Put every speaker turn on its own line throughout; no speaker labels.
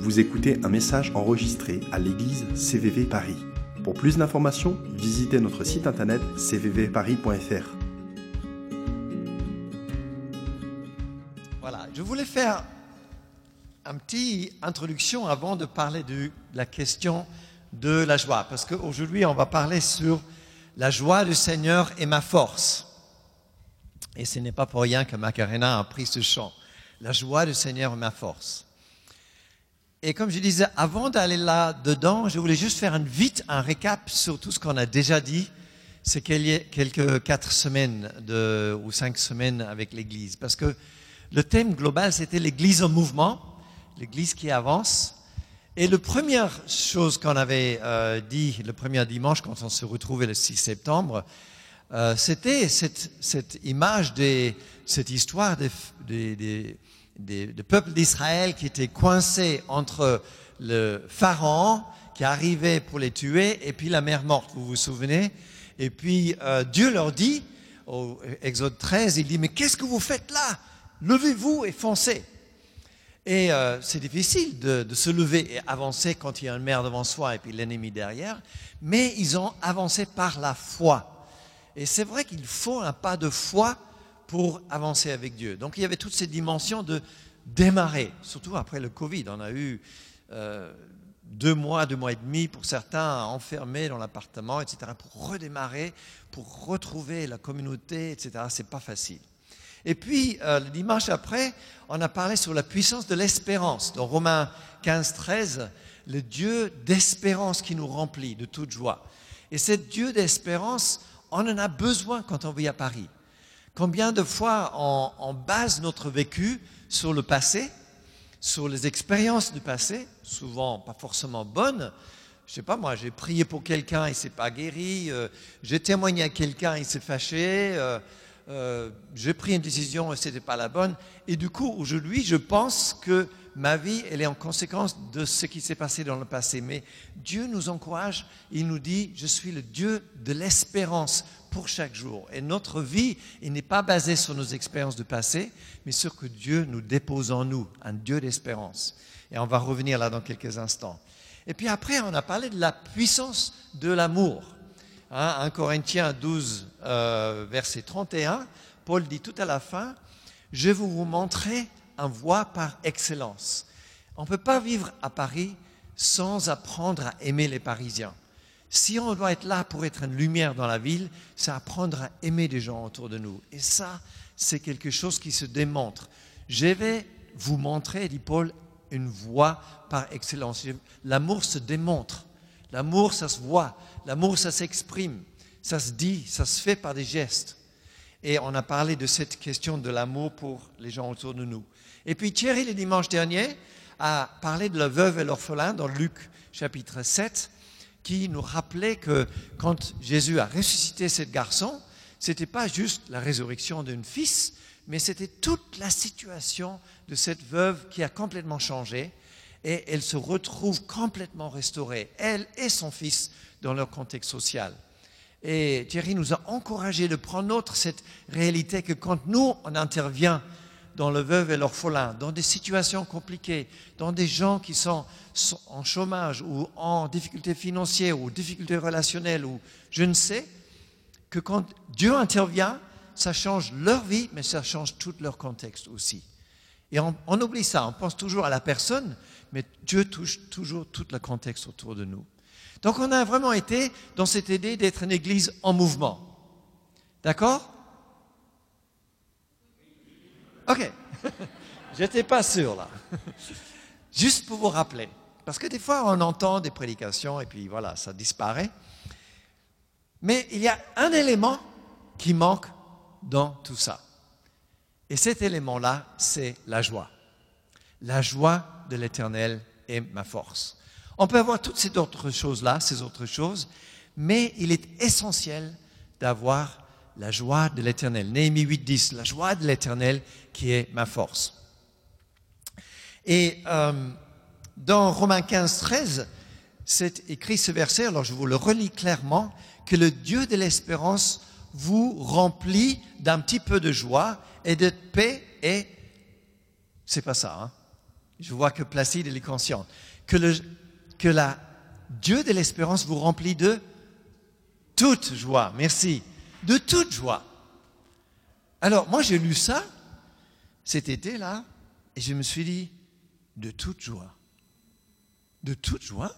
Vous écoutez un message enregistré à l'église CVV Paris. Pour plus d'informations, visitez notre site internet cvvparis.fr.
Voilà, je voulais faire un petit introduction avant de parler de la question de la joie, parce qu'aujourd'hui on va parler sur la joie du Seigneur et ma force. Et ce n'est pas pour rien que Macarena a pris ce chant. La joie du Seigneur est ma force. Et comme je disais, avant d'aller là-dedans, je voulais juste faire un, vite un récap sur tout ce qu'on a déjà dit ces quelques quatre semaines de, ou cinq semaines avec l'Église. Parce que le thème global, c'était l'Église en mouvement, l'Église qui avance. Et la première chose qu'on avait euh, dit le premier dimanche, quand on se retrouvait le 6 septembre, euh, c'était cette, cette, image, de cette histoire des, des, des des, peuple d'Israël qui était coincé entre le pharaon qui arrivait pour les tuer et puis la mer morte, vous vous souvenez Et puis euh, Dieu leur dit, au Exode 13, il dit, mais qu'est-ce que vous faites là? Levez-vous et foncez. Et euh, c'est difficile de, de, se lever et avancer quand il y a une mer devant soi et puis l'ennemi derrière, mais ils ont avancé par la foi. Et c'est vrai qu'il faut un pas de foi pour avancer avec Dieu. Donc il y avait toutes ces dimensions de démarrer, surtout après le Covid. On a eu euh, deux mois, deux mois et demi pour certains enfermés dans l'appartement, etc., pour redémarrer, pour retrouver la communauté, etc. C'est pas facile. Et puis, euh, le dimanche après, on a parlé sur la puissance de l'espérance. Dans Romains 15, 13, le Dieu d'espérance qui nous remplit de toute joie. Et ce Dieu d'espérance, on en a besoin quand on vit à Paris. Combien de fois on, base notre vécu sur le passé, sur les expériences du passé, souvent pas forcément bonnes. Je sais pas moi, j'ai prié pour quelqu'un, il s'est pas guéri. Euh, j'ai témoigné à quelqu'un, il s'est fâché. Euh, euh, j'ai pris une décision et c'était pas la bonne. Et du coup, aujourd'hui, je pense que ma vie, elle est en conséquence de ce qui s'est passé dans le passé. Mais Dieu nous encourage, il nous dit, je suis le Dieu de l'espérance pour chaque jour. Et notre vie, il n'est pas basée sur nos expériences du passé, mais sur que Dieu nous dépose en nous, un Dieu d'espérance. Et on va revenir là dans quelques instants. Et puis après, on a parlé de la puissance de l'amour. Hein, 1 Corinthiens 12, euh, verset 31, Paul dit tout à la fin, je vais vous montrer un voie par excellence. On ne peut pas vivre à Paris sans apprendre à aimer les Parisiens. Si on doit être là pour être une lumière dans la ville, c'est apprendre à aimer des gens autour de nous. Et ça, c'est quelque chose qui se démontre. Je vais vous montrer, dit Paul, une voie par excellence. L'amour se démontre. L'amour, ça se voit. L'amour, ça s'exprime. Ça se dit, ça se fait par des gestes. Et on a parlé de cette question de l'amour pour les gens autour de nous. Et puis Thierry, le dimanche dernier, a parlé de la veuve et l'orphelin dans Luc chapitre 7 qui nous rappelait que quand Jésus a ressuscité ce garçon, ce n'était pas juste la résurrection d'un fils, mais c'était toute la situation de cette veuve qui a complètement changé et elle se retrouve complètement restaurée, elle et son fils, dans leur contexte social. Et Thierry nous a encouragé de prendre notre cette réalité que quand nous, on intervient dans le veuve et l'orphelin, dans des situations compliquées, dans des gens qui sont en chômage ou en difficulté financière ou difficulté relationnelle ou je ne sais, que quand Dieu intervient, ça change leur vie, mais ça change tout leur contexte aussi. Et on, oublie ça, on pense toujours à la personne, mais Dieu touche toujours tout le contexte autour de nous. Donc on a vraiment été dans cette idée d'être une église en mouvement. D'accord? Ok. J'étais pas sûr là. Juste pour vous rappeler. Parce que des fois, on entend des prédications et puis voilà, ça disparaît. Mais il y a un élément qui manque dans tout ça. Et cet élément-là, c'est la joie. La joie de l'éternel est ma force. On peut avoir toutes ces autres choses-là, ces autres choses, mais il est essentiel d'avoir la joie de l'éternel. Néhémie 8, 10, la joie de l'éternel qui est ma force. Et euh, dans Romains 15, 13, c'est écrit ce verset, alors je vous le relis clairement, que le Dieu de l'espérance vous remplit d'un petit peu de joie et de paix et c'est pas ça, hein? Je vois que Placide est conscient. Que, le, que la Dieu de l'espérance vous remplit de toute joie. Merci. De toute joie. Alors, moi, j'ai lu ça cet été-là, et je me suis dit, de toute joie. De toute joie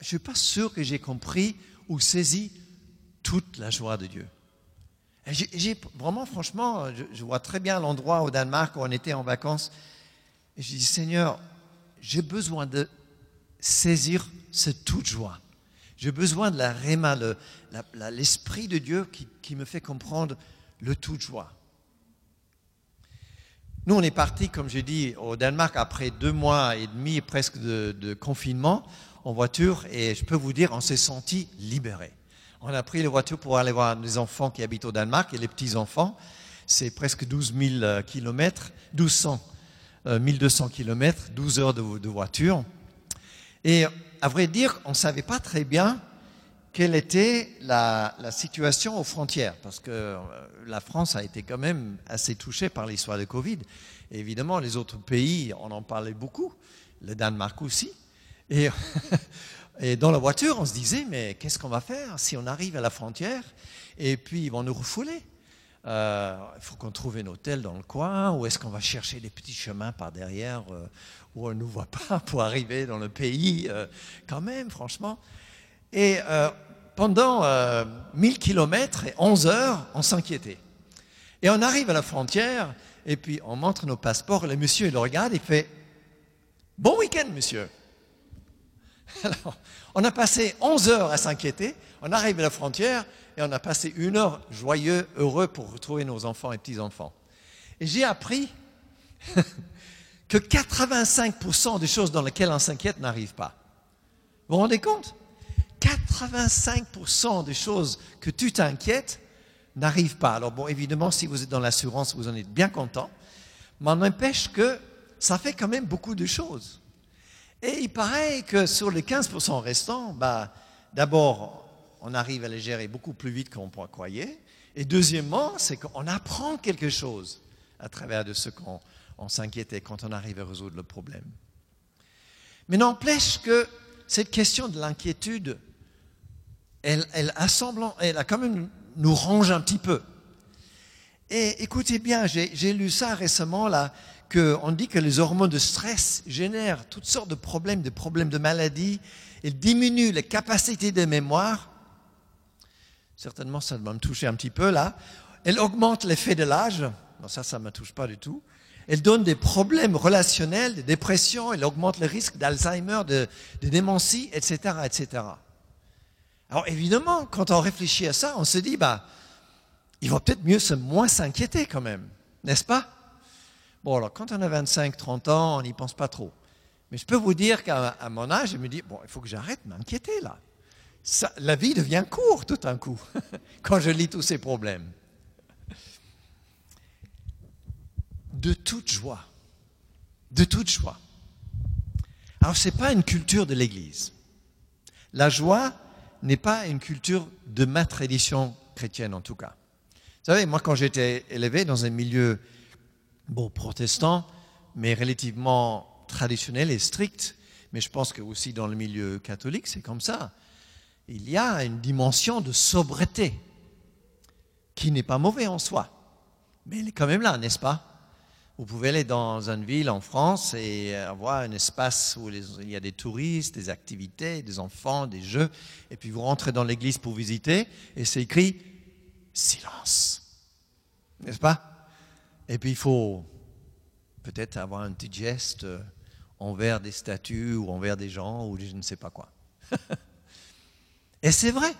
Je ne suis pas sûr que j'ai compris ou saisi toute la joie de Dieu. J'ai vraiment, franchement, je, vois très bien l'endroit au Danemark où on était en vacances. Et je dis, Seigneur, j'ai besoin de saisir cette toute joie. J'ai besoin de la réma, l'esprit de Dieu qui, me fait comprendre le toute joie. Nous, on est parti, comme j'ai dit, au Danemark après deux mois et demi presque de, de confinement en voiture et je peux vous dire, on s'est senti libéré. On a pris la voiture pour aller voir les enfants qui habitent au Danemark et les petits-enfants. C'est presque 12 000 kilomètres, 1200, 1200 kilomètres, 12 heures de, voiture. Et à vrai dire, on ne savait pas très bien quelle était la, situation aux frontières, parce que euh, la France a été quand même assez touchée par l'histoire de Covid. Évidemment, les autres pays, on en parlait beaucoup, le Danemark aussi. Et Et dans la voiture, on se disait, mais qu'est-ce qu'on va faire si on arrive à la frontière et puis ils vont nous refouler? Euh, Il faut qu'on trouve un hôtel dans le coin ou est-ce qu'on va chercher des petits chemins par derrière euh, où on ne nous voit pas pour arriver dans le pays euh, Quand même, franchement. Et pendant 1000 kilomètres et 11 heures, on s'inquiétait. Et on arrive à la frontière et puis on montre nos passeports. Le monsieur, il le regarde et fait Bon week-end, monsieur. Alors, on a passé 11 heures à s'inquiéter, on arrive à la frontière et on a passé une heure joyeux, heureux pour retrouver nos enfants et petits-enfants. Et j'ai appris que 85% des choses dans lesquelles on s'inquiète n'arrivent pas. Vous vous rendez compte? 85% des choses que tu t'inquiètes n'arrivent pas. Alors bon, évidemment, si vous êtes dans l'assurance, vous en êtes bien content, mais on n'empêche que ça fait quand même beaucoup de choses. Et il paraît que sur les 15% restants, bah, d'abord, on arrive à les gérer beaucoup plus vite qu'on croyait. Et deuxièmement, c'est qu'on apprend quelque chose à travers de ce qu'on s'inquiétait quand on arrive à résoudre le problème. Mais n'empêche que cette question de l'inquiétude, elle, elle, elle a quand même nous range un petit peu. Et écoutez bien, j'ai lu ça récemment, là, qu'on dit que les hormones de stress génèrent toutes sortes de problèmes, de problèmes de maladie, elles diminuent les capacités de mémoire. Certainement, ça va me toucher un petit peu là. Elles augmentent l'effet de l'âge. Non, ça, ça ne me touche pas du tout. Elles donnent des problèmes relationnels, des dépressions, elles augmentent le risque d'Alzheimer, de, de démentie, etc., etc. Alors évidemment, quand on réfléchit à ça, on se dit, bah, il va peut-être mieux se moins s'inquiéter quand même, n'est-ce pas? Bon, alors quand on a 25, 30 ans, on n'y pense pas trop. Mais je peux vous dire qu'à mon âge, je me dis, bon, il faut que j'arrête de m'inquiéter là. la vie devient courte tout d'un coup, quand je lis tous ces problèmes. De toute joie. De toute joie. Alors, ce n'est pas une culture de l'Église. La joie n'est pas une culture de ma tradition chrétienne, en tout cas. Vous savez, moi, quand j'étais élevé dans un milieu bon, protestant, mais relativement traditionnel et strict. Mais je pense que aussi dans le milieu catholique, c'est comme ça. Il y a une dimension de sobriété qui n'est pas mauvais en soi, mais elle est quand même là, n'est-ce pas? Vous pouvez aller dans une ville en France et avoir un espace où il y a des touristes, des activités, des enfants, des jeux, et puis vous rentrez dans l'église pour visiter et c'est écrit silence, n'est-ce pas? Et puis il faut peut-être avoir un petit geste euh, envers des statues ou envers des gens ou je ne sais pas quoi. et c'est vrai,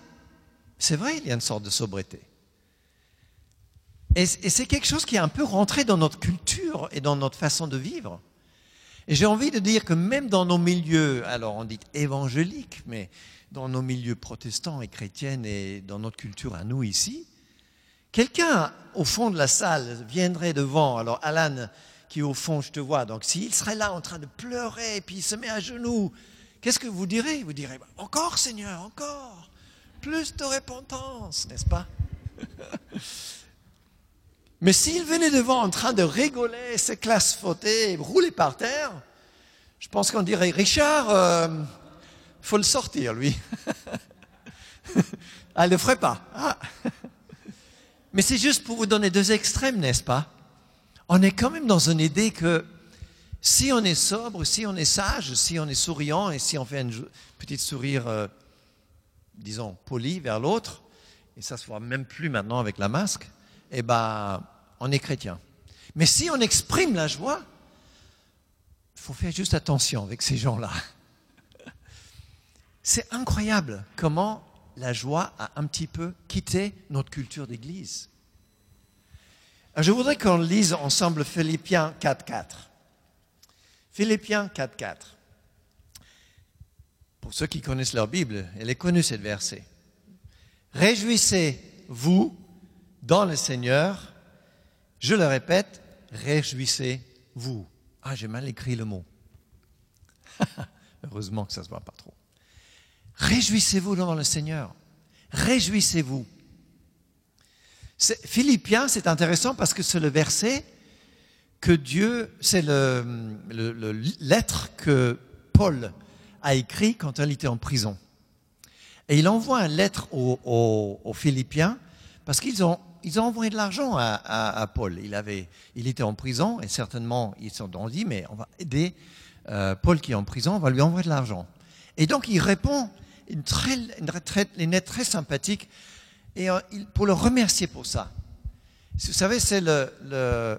c'est vrai, il y a une sorte de sobriété. Et, c'est quelque chose qui est un peu rentré dans notre culture et dans notre façon de vivre. Et j'ai envie de dire que même dans nos milieux, alors on dit évangéliques, mais dans nos milieux protestants et chrétiens et dans notre culture à nous ici, Quelqu'un au fond de la salle viendrait devant, alors Alan qui est au fond, je te vois, donc s'il serait là en train de pleurer, puis il se met à genoux, qu'est-ce que vous direz? Vous direz, encore Seigneur, encore, plus de repentance, n'est-ce pas? Mais s'il venait devant en train de rigoler, se classe-fauter, rouler par terre, je pense qu'on dirait Richard, euh, faut le sortir, lui. ah, il ne le ferait pas. Ah. Mais c'est juste pour vous donner deux extrêmes, n'est-ce pas? On est quand même dans une idée que si on est sobre, si on est sage, si on est souriant et si on fait une petite sourire, euh, disons, poli vers l'autre, et ça se voit même plus maintenant avec la masque, eh ben, on est chrétien. Mais si on exprime la joie, il faut faire juste attention avec ces gens-là. C'est incroyable comment la joie a un petit peu quitté notre culture d'église. Je voudrais qu'on lise ensemble Philippiens 4.4. Philippiens 4.4. Pour ceux qui connaissent leur Bible, elle est connue cette verset. Réjouissez-vous dans le Seigneur. Je le répète, réjouissez-vous. Ah, j'ai mal écrit le mot. Heureusement que ça ne se voit pas trop. Réjouissez-vous dans le Seigneur. Réjouissez-vous. Philippiens, c'est intéressant parce que c'est le verset que Dieu, c'est le, lettre que Paul a écrit quand il était en prison. Et il envoie une lettre aux, Philippiens parce qu'ils ont, ils ont envoyé de l'argent à, Paul. Il, avait, il était en prison et certainement ils se sont dit, mais on va aider euh, Paul qui est en prison, on va lui envoyer de l'argent. Et donc il répond une, très, une, lettre très sympathique et euh, pour le remercier pour ça. Vous savez, c'est le, le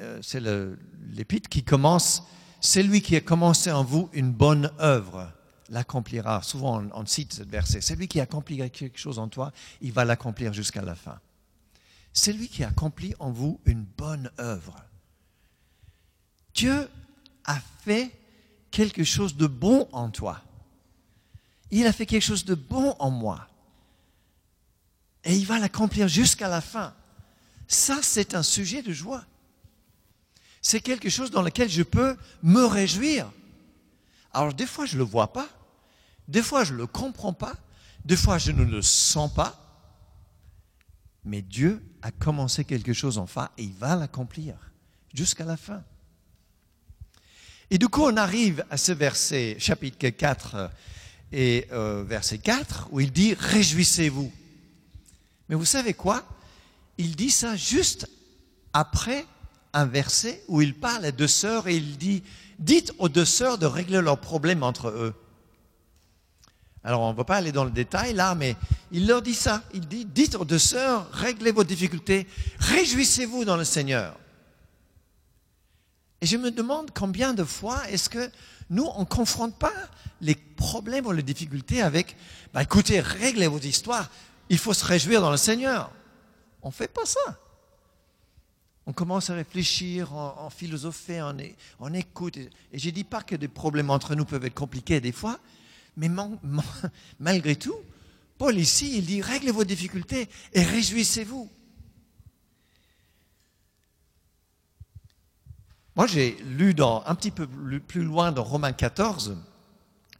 euh, c'est l'épître qui commence, c'est lui qui a commencé en vous une bonne œuvre l'accomplira. Souvent on, cite ce verset. C'est lui qui accomplit quelque chose en toi, il va l'accomplir jusqu'à la fin. C'est lui qui accomplit en vous une bonne œuvre. Dieu a fait quelque chose de bon en toi. Il a fait quelque chose de bon en moi. Et il va l'accomplir jusqu'à la fin. Ça, c'est un sujet de joie. C'est quelque chose dans lequel je peux me réjouir. Alors des fois, je ne le vois pas. Des fois, je ne le comprends pas. Des fois, je ne le sens pas. Mais Dieu a commencé quelque chose enfin et il va l'accomplir jusqu'à la fin. Et du coup, on arrive à ce verset, chapitre 4 et euh, verset 4, où il dit Réjouissez-vous. Mais vous savez quoi? Il dit ça juste après un verset où il parle à deux sœurs et il dit Dites aux deux sœurs de régler leurs problèmes entre eux. Alors, on ne va pas aller dans le détail là, mais il leur dit ça. Il dit Dites aux deux sœurs, réglez vos difficultés, réjouissez-vous dans le Seigneur. Et je me demande combien de fois est-ce que nous, on ne confronte pas les problèmes ou les difficultés avec, bah, écoutez, réglez vos histoires, il faut se réjouir dans le Seigneur. On ne fait pas ça. On commence à réfléchir, en, philosopher, on, écoute. Et, je ne dis pas que des problèmes entre nous peuvent être compliqués des fois, mais malgré tout, Paul ici, il dit, réglez vos difficultés et réjouissez-vous. Moi, j'ai lu dans, un petit peu plus loin dans Romains 14,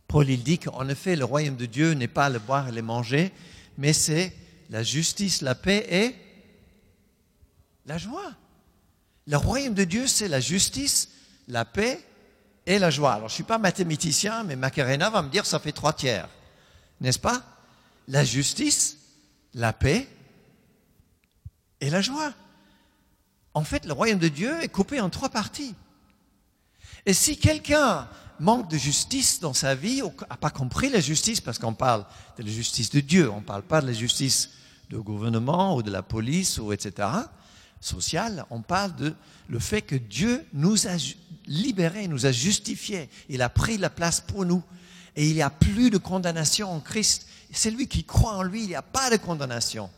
Paul il dit qu'en effet, le royaume de Dieu n'est pas le boire et le manger, mais c'est la justice, la paix et la joie. Le royaume de Dieu, c'est la justice, la paix et la joie. Alors, je ne suis pas mathématicien, mais Macarena va me dire ça fait trois tiers. N'est-ce pas? La justice, la paix et la joie. En fait, le royaume de Dieu est coupé en trois parties. Et si quelqu'un manque de justice dans sa vie, ou n'a pas compris la justice, parce qu'on parle de la justice de Dieu, on ne parle pas de la justice du gouvernement ou de la police, ou etc., sociale, on parle de le fait que Dieu nous a libérés, nous a justifiés. Il a pris la place pour nous. Et il n'y a plus de condamnation en Christ. C'est lui qui croit en lui, il n'y a pas de condamnation.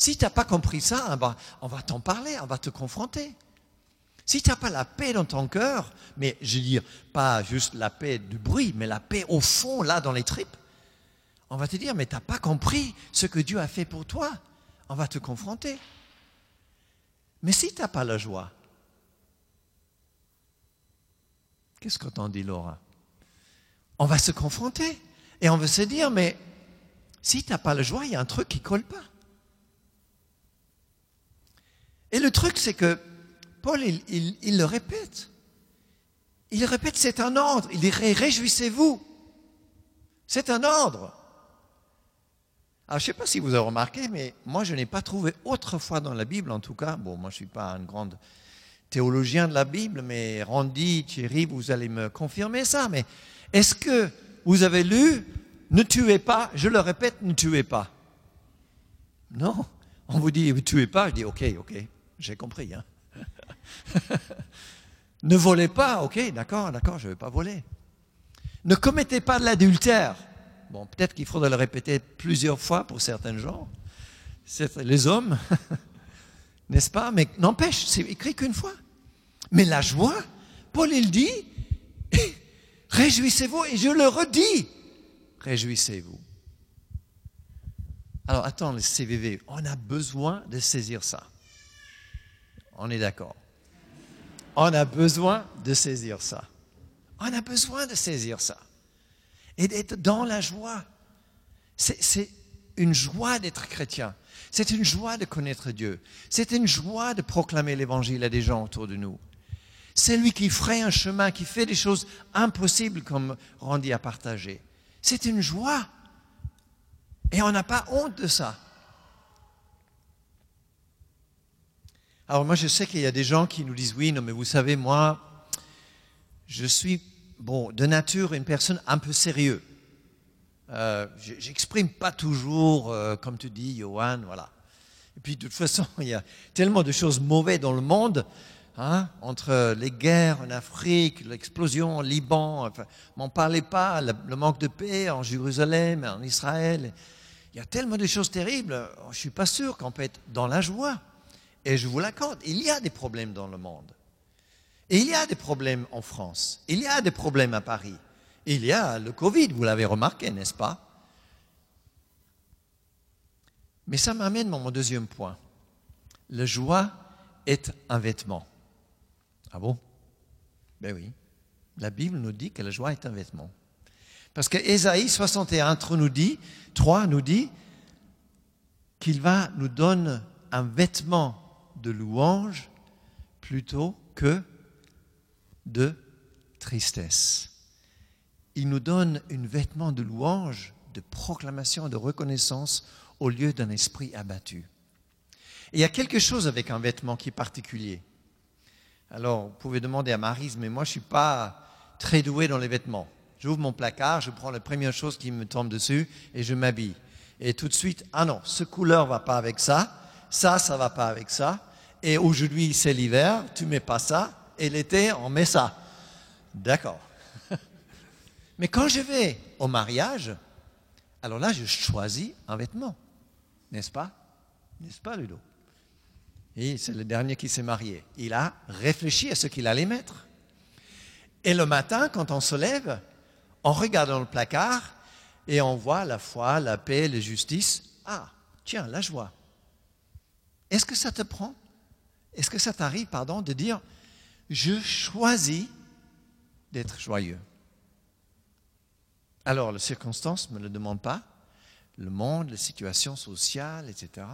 Si tu n'as pas compris ça, on va t'en parler, on va te confronter. Si tu n'as pas la paix dans ton cœur, mais je veux dire, pas juste la paix du bruit, mais la paix au fond, là, dans les tripes, on va te dire, mais tu n'as pas compris ce que Dieu a fait pour toi. On va te confronter. Mais si tu n'as pas la joie, qu'est-ce que t'en dis, Laura? On va se confronter et on va se dire, mais si tu n'as pas la joie, il y a un truc qui ne colle pas. Et le truc, c'est que Paul, il, le répète. Il répète, c'est un ordre. Il dit, réjouissez-vous. C'est un ordre. Alors, je ne sais pas si vous avez remarqué, mais moi, je n'ai pas trouvé autrefois dans la Bible, en tout cas, bon, moi, je ne suis pas un grand théologien de la Bible, mais Randy, Thierry, vous allez me confirmer ça, mais est-ce que vous avez lu Ne tuez pas, je le répète, ne tuez pas? Non. On vous dit ne tuez pas, je dis ok, ok, j'ai compris. Hein. ne volez pas, ok, d'accord, d'accord, je ne vais pas voler. Ne commettez pas de l'adultère. Bon, peut-être qu'il faudrait le répéter plusieurs fois pour certains gens. Les hommes, n'est-ce pas? Mais n'empêche, c'est écrit qu'une fois. Mais la joie, Paul il dit, réjouissez-vous, et je le redis, réjouissez-vous. Alors attends, le CVV, on a besoin de saisir ça. On est d'accord. On a besoin de saisir ça. On a besoin de saisir ça. Et d'être dans la joie. C'est une joie d'être chrétien. C'est une joie de connaître Dieu. C'est une joie de proclamer l'évangile à des gens autour de nous. C'est lui qui ferait un chemin, qui fait des choses impossibles comme Randy a partagé. C'est une joie. Et on n'a pas honte de ça. Alors moi, je sais qu'il y a des gens qui nous disent, oui, non, mais vous savez, moi, je suis, bon, de nature, une personne un peu sérieuse. Euh, J'exprime pas toujours, euh, comme tu dis, Johan, voilà. Et puis, de toute façon, il y a tellement de choses mauvaises dans le monde, hein, entre les guerres en Afrique, l'explosion au Liban, enfin, m'en parlez pas, le, le, manque de paix en Jérusalem, en Israël. Il y a tellement de choses terribles, je suis pas sûr qu'on peut être dans la joie. Et je vous l'accorde, il y a des problèmes dans le monde. Il y a des problèmes en France. Il y a des problèmes à Paris. Il y a le Covid, vous l'avez remarqué, n'est-ce pas? Mais ça m'amène à mon deuxième point. La joie est un vêtement. Ah bon? Ben oui. La Bible nous dit que la joie est un vêtement. Parce que Ésaïe 61 nous dit, 3 nous dit qu'il va nous donner un vêtement de louange plutôt que de tristesse. Il nous donne un vêtement de louange, de proclamation, de reconnaissance au lieu d'un esprit abattu. Il y a quelque chose avec un vêtement qui est particulier. Alors, vous pouvez demander à Marise, mais moi je ne suis pas très doué dans les vêtements. J'ouvre mon placard, je prends la première chose qui me tombe dessus et je m'habille. Et tout de suite, ah non, ce couleur va pas avec ça, ça, ça va pas avec ça. Et aujourd'hui, c'est l'hiver, tu mets pas ça, et l'été, on met ça. D'accord. Mais quand je vais au mariage, alors là, je choisis un vêtement, n'est-ce pas? N'est-ce pas, Ludo? Et c'est le dernier qui s'est marié. Il a réfléchi à ce qu'il allait mettre. Et le matin, quand on se lève, on regarde dans le placard et on voit la foi, la paix, la justice. Ah, tiens, la joie. Est-ce que ça te prend? Est-ce que ça t'arrive, pardon, de dire je choisis d'être joyeux? Alors, les circonstances ne me le demandent pas, le monde, les situations sociales, etc.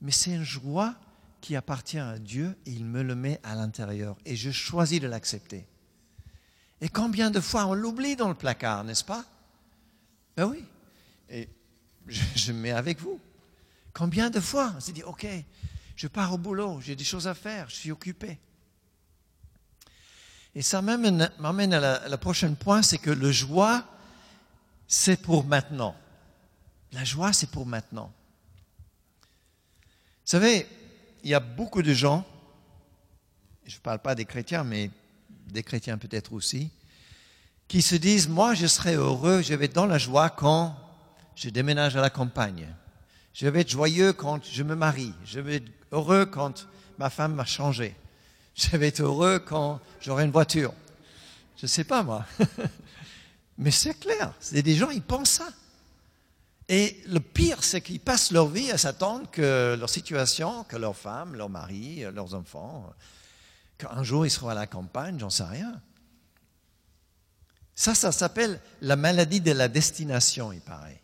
Mais c'est une joie qui appartient à Dieu et il me le met à l'intérieur et je choisis de l'accepter. Et combien de fois on l'oublie dans le placard, n'est-ce pas? Ben oui. Et je, me mets avec vous. Combien de fois on s'est dit, OK, je pars au boulot, j'ai des choses à faire, je suis occupé. Et ça m'amène à la, prochaine point, c'est que le joie, c'est pour maintenant. La joie, c'est pour maintenant. Vous savez, il y a beaucoup de gens, je ne parle pas des chrétiens, mais des chrétiens peut-être aussi, qui se disent, moi je serai heureux, je vais être dans la joie quand je déménage à la campagne. Je vais être joyeux quand je me marie. Je vais heureux quand ma femme m'a changé. Je vais être heureux quand j'aurai une voiture. Je ne sais pas moi. Mais c'est clair, c'est des gens, ils pensent ça. Et le pire, c'est qu'ils passent leur vie à s'attendre que leur situation, que leur femme, leur mari, leurs enfants, qu'un jour ils seront à la campagne, j'en sais rien. Ça, ça s'appelle la maladie de la destination, il paraît.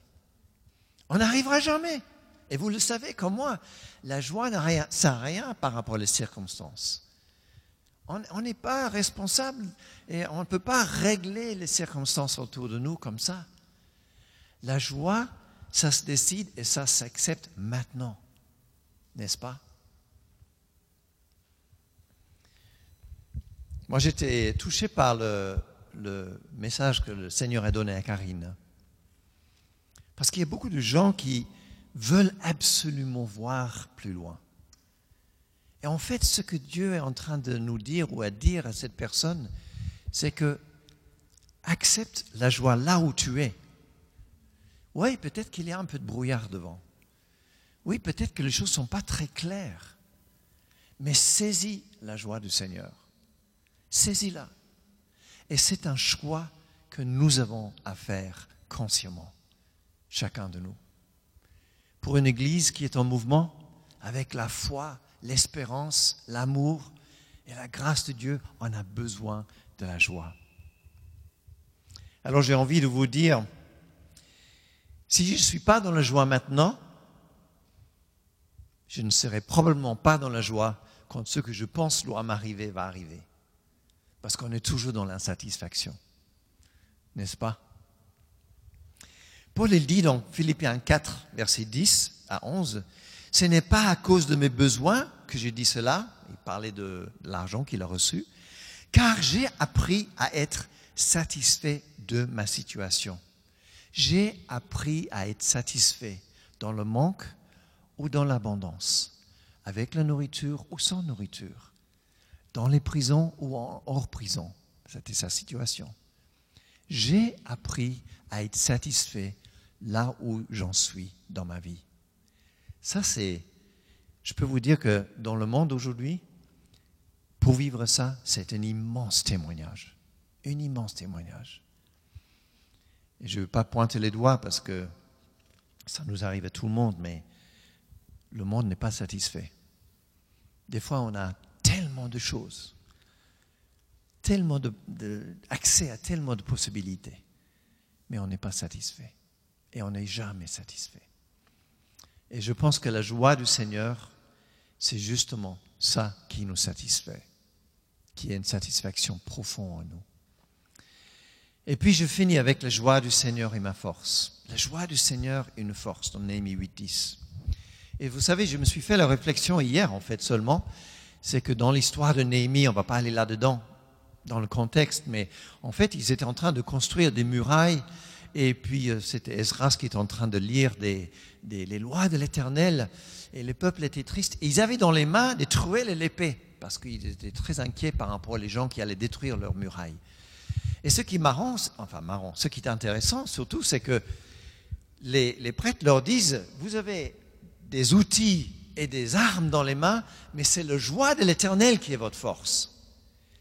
On n'arrivera jamais. Et vous le savez comme moi, la joie n'a rien, ça rien par rapport aux circonstances. On n'est pas responsable et on ne peut pas régler les circonstances autour de nous comme ça. La joie, ça se décide et ça s'accepte maintenant, n'est-ce pas? Moi, j'étais touché par le, message que le Seigneur a donné à Karine. Parce qu'il y a beaucoup de gens qui veulent absolument voir plus loin. Et en fait, ce que Dieu est en train de nous dire ou à dire à cette personne, c'est que accepte la joie là où tu es. Oui, peut-être qu'il y a un peu de brouillard devant. Oui, peut-être que les choses ne sont pas très claires. Mais saisis la joie du Seigneur. Saisis-la. Et c'est un choix que nous avons à faire consciemment, chacun de nous. Pour une Église qui est en mouvement, avec la foi, l'espérance, l'amour et la grâce de Dieu, on a besoin de la joie. Alors j'ai envie de vous dire, si je ne suis pas dans la joie maintenant, je ne serai probablement pas dans la joie quand ce que je pense doit m'arriver va arriver. Parce qu'on est toujours dans l'insatisfaction. N'est-ce pas? Paul il dit dans Philippiens 4, verset 10 à 11, Ce n'est pas à cause de mes besoins que j'ai dit cela, il parlait de l'argent qu'il a reçu, car j'ai appris à être satisfait de ma situation. J'ai appris à être satisfait dans le manque ou dans l'abondance, avec la nourriture ou sans nourriture dans les prisons ou hors prison. C'était sa situation. J'ai appris à être satisfait là où j'en suis dans ma vie. Ça, c'est, je peux vous dire que dans le monde aujourd'hui, pour vivre ça, c'est un immense témoignage. Un immense témoignage. Et je ne veux pas pointer les doigts parce que ça nous arrive à tout le monde, mais le monde n'est pas satisfait. Des fois, on a tellement de choses, tellement d'accès à tellement de possibilités, mais on n'est pas satisfait. Et on n'est jamais satisfait. Et je pense que la joie du Seigneur, c'est justement ça qui nous satisfait, qui est une satisfaction profonde en nous. Et puis je finis avec la joie du Seigneur et ma force. La joie du Seigneur et une force, dans Néhémie 8.10. Et vous savez, je me suis fait la réflexion hier, en fait, seulement, c'est que dans l'histoire de Néhémie, on ne va pas aller là-dedans, dans le contexte, mais en fait, ils étaient en train de construire des murailles, et puis euh, c'était Esdras qui était en train de lire les lois de l'Éternel, et le peuple était triste. Et ils avaient dans les mains des truelles et l'épée, parce qu'ils étaient très inquiets par rapport aux gens qui allaient détruire leurs murailles. Et ce qui est marrant, enfin marrant, ce qui est intéressant surtout, c'est que les, les prêtres leur disent, vous avez des outils et des armes dans les mains, mais c'est le joie de l'éternel qui est votre force.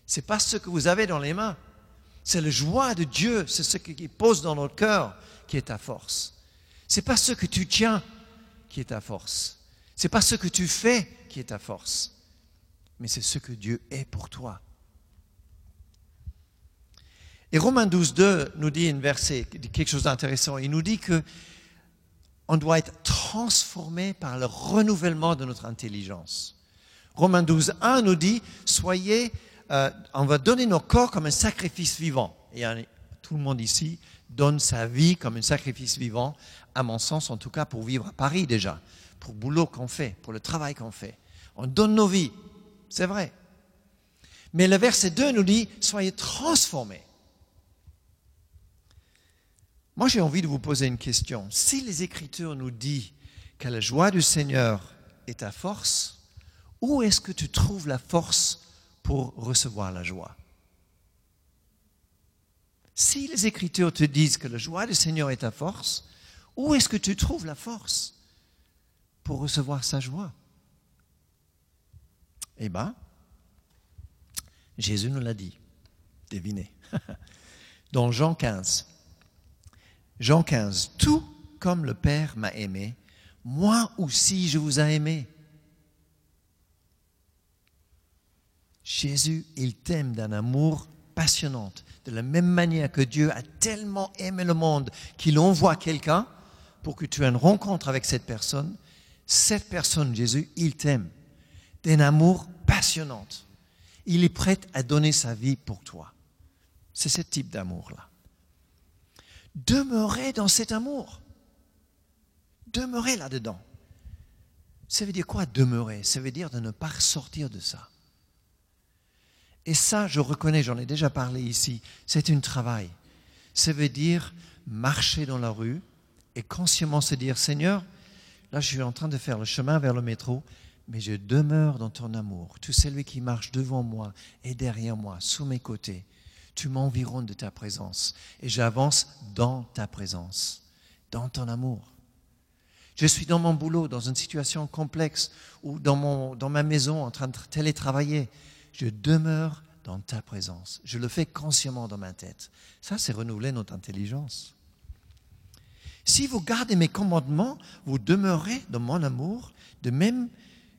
C'est pas ce que vous avez dans les mains. C'est le joie de Dieu, c'est ce qui pose dans notre cœur qui est ta force. C'est pas ce que tu tiens qui est ta force. C'est pas ce que tu fais qui est ta force. Mais c'est ce que Dieu est pour toi. Et Romains 12, 2 nous dit une verset, quelque chose d'intéressant. Il nous dit que on doit être transformé par le renouvellement de notre intelligence. Romains 12, 1 nous dit, soyez, euh, on va donner nos corps comme un sacrifice vivant. Et tout le monde ici donne sa vie comme un sacrifice vivant, à mon sens en tout cas pour vivre à Paris déjà, pour le boulot qu'on fait, pour le travail qu'on fait. On donne nos vies, c'est vrai. Mais le verset 2 nous dit, soyez transformés moi, j'ai envie de vous poser une question. Si les Écritures nous disent que la joie du Seigneur est ta force, où est-ce que tu trouves la force pour recevoir la joie Si les Écritures te disent que la joie du Seigneur est ta force, où est-ce que tu trouves la force pour recevoir sa joie? Eh bien, Jésus nous l'a dit. Devinez. Dans Jean 15. Jean 15, tout comme le Père m'a aimé, moi aussi je vous ai aimé. Jésus, il t'aime d'un amour passionnant, de la même manière que Dieu a tellement aimé le monde qu'il envoie quelqu'un pour que tu aies une rencontre avec cette personne Cette personne, Jésus, il t'aime d'un amour passionnant. Il est prêt à donner sa vie pour toi. C'est ce type d'amour-là. Demeurez dans cet amour. Demeurez là-dedans. Ça veut dire quoi demeurer? Ça veut dire de ne pas sortir de ça. Et ça, je reconnais, j'en ai déjà parlé ici, c'est un travail. Ça veut dire marcher dans la rue et consciemment se dire, Seigneur, là je suis en train de faire le chemin vers le métro, mais je demeure dans ton amour. Tout celui qui marche devant moi et derrière moi, sous mes côtés, tu m'environnes de ta présence et j'avance dans ta présence, dans ton amour. Je suis dans mon boulot, dans une situation complexe ou dans, mon, dans ma maison en train de télétravailler. Je demeure dans ta présence. Je le fais consciemment dans ma tête. Ça, c'est renouveler notre intelligence. Si vous gardez mes commandements, vous demeurez dans mon amour, de même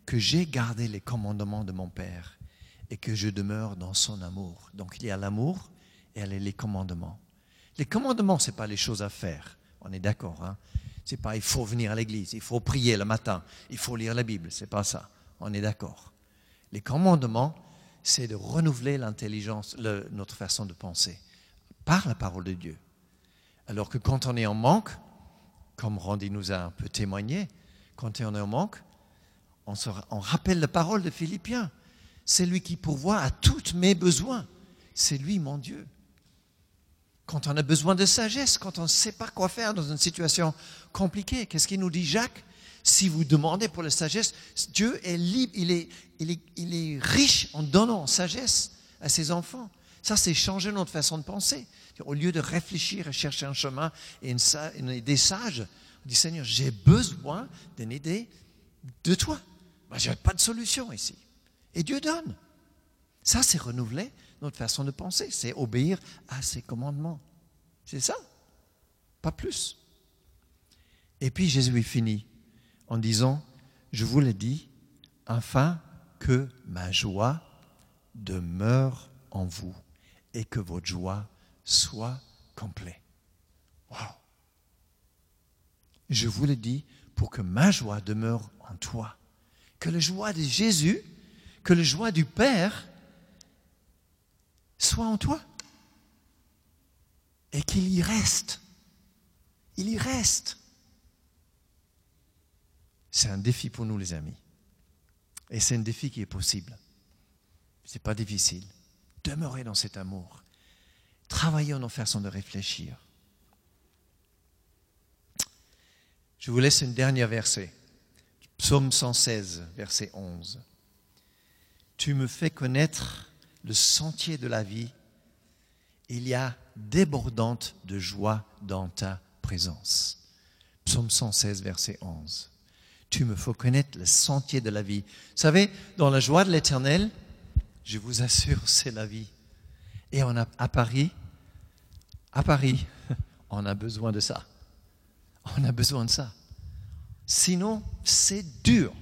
que j'ai gardé les commandements de mon Père et que je demeure dans son amour. Donc il y a l'amour et les commandements. Les commandements, ce n'est pas les choses à faire. On est d'accord. Hein? C'est pas il faut venir à l'église, il faut prier le matin, il faut lire la Bible. C'est pas ça. On est d'accord. Les commandements, c'est de renouveler l'intelligence, notre façon de penser par la parole de Dieu. Alors que quand on est en manque, comme Randy nous a un peu témoigné, quand on est en manque, on, rappelle la parole de Philippiens. C'est lui qui pourvoit à tous mes besoins. C'est lui mon Dieu quand on a besoin de sagesse, quand on ne sait pas quoi faire dans une situation compliquée. Qu'est-ce qu'il nous dit Jacques? Si vous demandez pour la sagesse, Dieu est libre, il est, est, est riche en donnant sagesse à ses enfants. Ça, c'est changer notre façon de penser. Au lieu de réfléchir et chercher un chemin et une, idée sage, on dit Seigneur, j'ai besoin d'une idée de toi. Je n'ai pas de solution ici. Et Dieu donne. Ça, c'est renouveler notre façon de penser, c'est obéir à ses commandements. C'est ça, pas plus. Et puis Jésus finit en disant, je vous l'ai dit, afin que ma joie demeure en vous et que votre joie soit complète. Je vous l'ai dit pour que ma joie demeure en toi. Que la joie de Jésus, que la joie du Père soit en toi. Et qu'il y reste. Il y reste. C'est un défi pour nous, les amis. Et c'est un défi qui est possible. Ce n'est pas difficile. Demeurer dans cet amour. Travailler en nos façons de réfléchir. Je vous laisse une dernière verset. Psaume 116, verset 11. Tu me fais connaître le sentier de la vie, il y a débordante de joie dans ta présence. Psaume 116, verset 11. Tu me faut connaître le sentier de la vie. Vous savez, dans la joie de l'éternel, je vous assure, c'est la vie. Et on a, à Paris, à Paris, on a besoin de ça. On a besoin de ça. Sinon, c'est dur.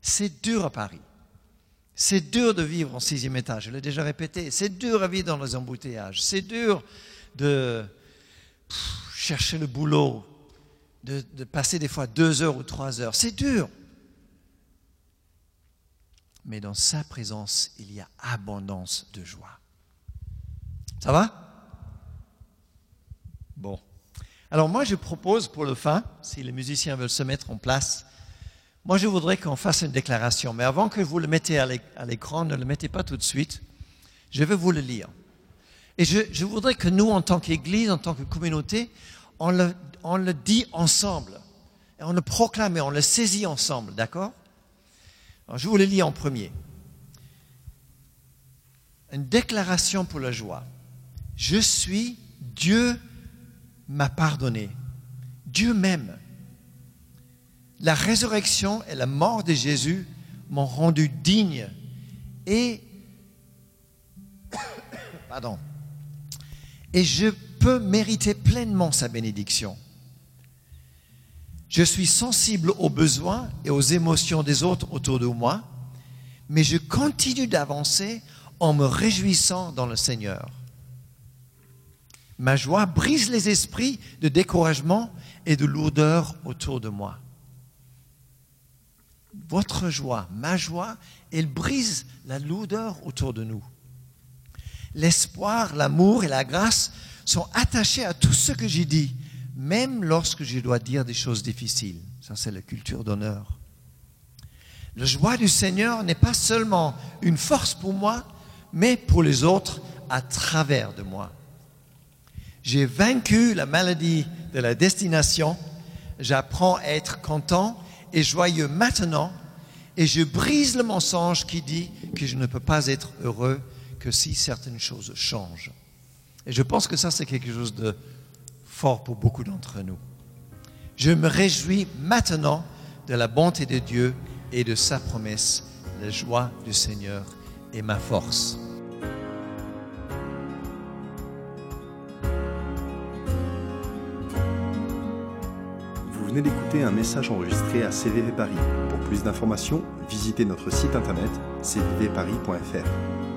C'est dur à Paris. C'est dur de vivre en sixième étage, je l'ai déjà répété. C'est dur à vivre dans les embouteillages. C'est dur de chercher le boulot, de, passer des fois deux heures ou trois heures. C'est dur. Mais dans sa présence, il y a abondance de joie. Ça va? Bon. Alors moi, je propose pour le fin, si les musiciens veulent se mettre en place, moi, je voudrais qu'on fasse une déclaration, mais avant que vous le mettez à l'écran, ne le mettez pas tout de suite. Je vais vous le lire. Et je, voudrais que nous, en tant qu'Église, en tant que communauté, on le, dit ensemble. Et on le proclame et on le saisit ensemble, d'accord? Je vous le lis en premier. Une déclaration pour la joie. Je suis, Dieu m'a pardonné. Dieu m'aime. La résurrection et la mort de Jésus m'ont rendu digne et pardon et je peux mériter pleinement sa bénédiction. Je suis sensible aux besoins et aux émotions des autres autour de moi, mais je continue d'avancer en me réjouissant dans le Seigneur. Ma joie brise les esprits de découragement et de lourdeur autour de moi. votre joie, ma joie, elle brise la lourdeur autour de nous. L'espoir, l'amour et la grâce sont attachés à tout ce que j'ai dit, même lorsque je dois dire des choses difficiles. Ça, c'est la culture d'honneur. La joie du Seigneur n'est pas seulement une force pour moi, mais pour les autres à travers de moi. J'ai vaincu la maladie de la destination, j'apprends à être content et joyeux maintenant, et je brise le mensonge qui dit que je ne peux pas être heureux que si certaines choses changent. Et je pense que ça, c'est quelque chose de fort pour beaucoup d'entre nous. Je me réjouis maintenant de la bonté de Dieu et de sa promesse. La joie du Seigneur est ma force.
Vous venez d'écouter un message enregistré à CVV Paris. Pour plus d'informations, visitez notre site internet cvvparis.fr.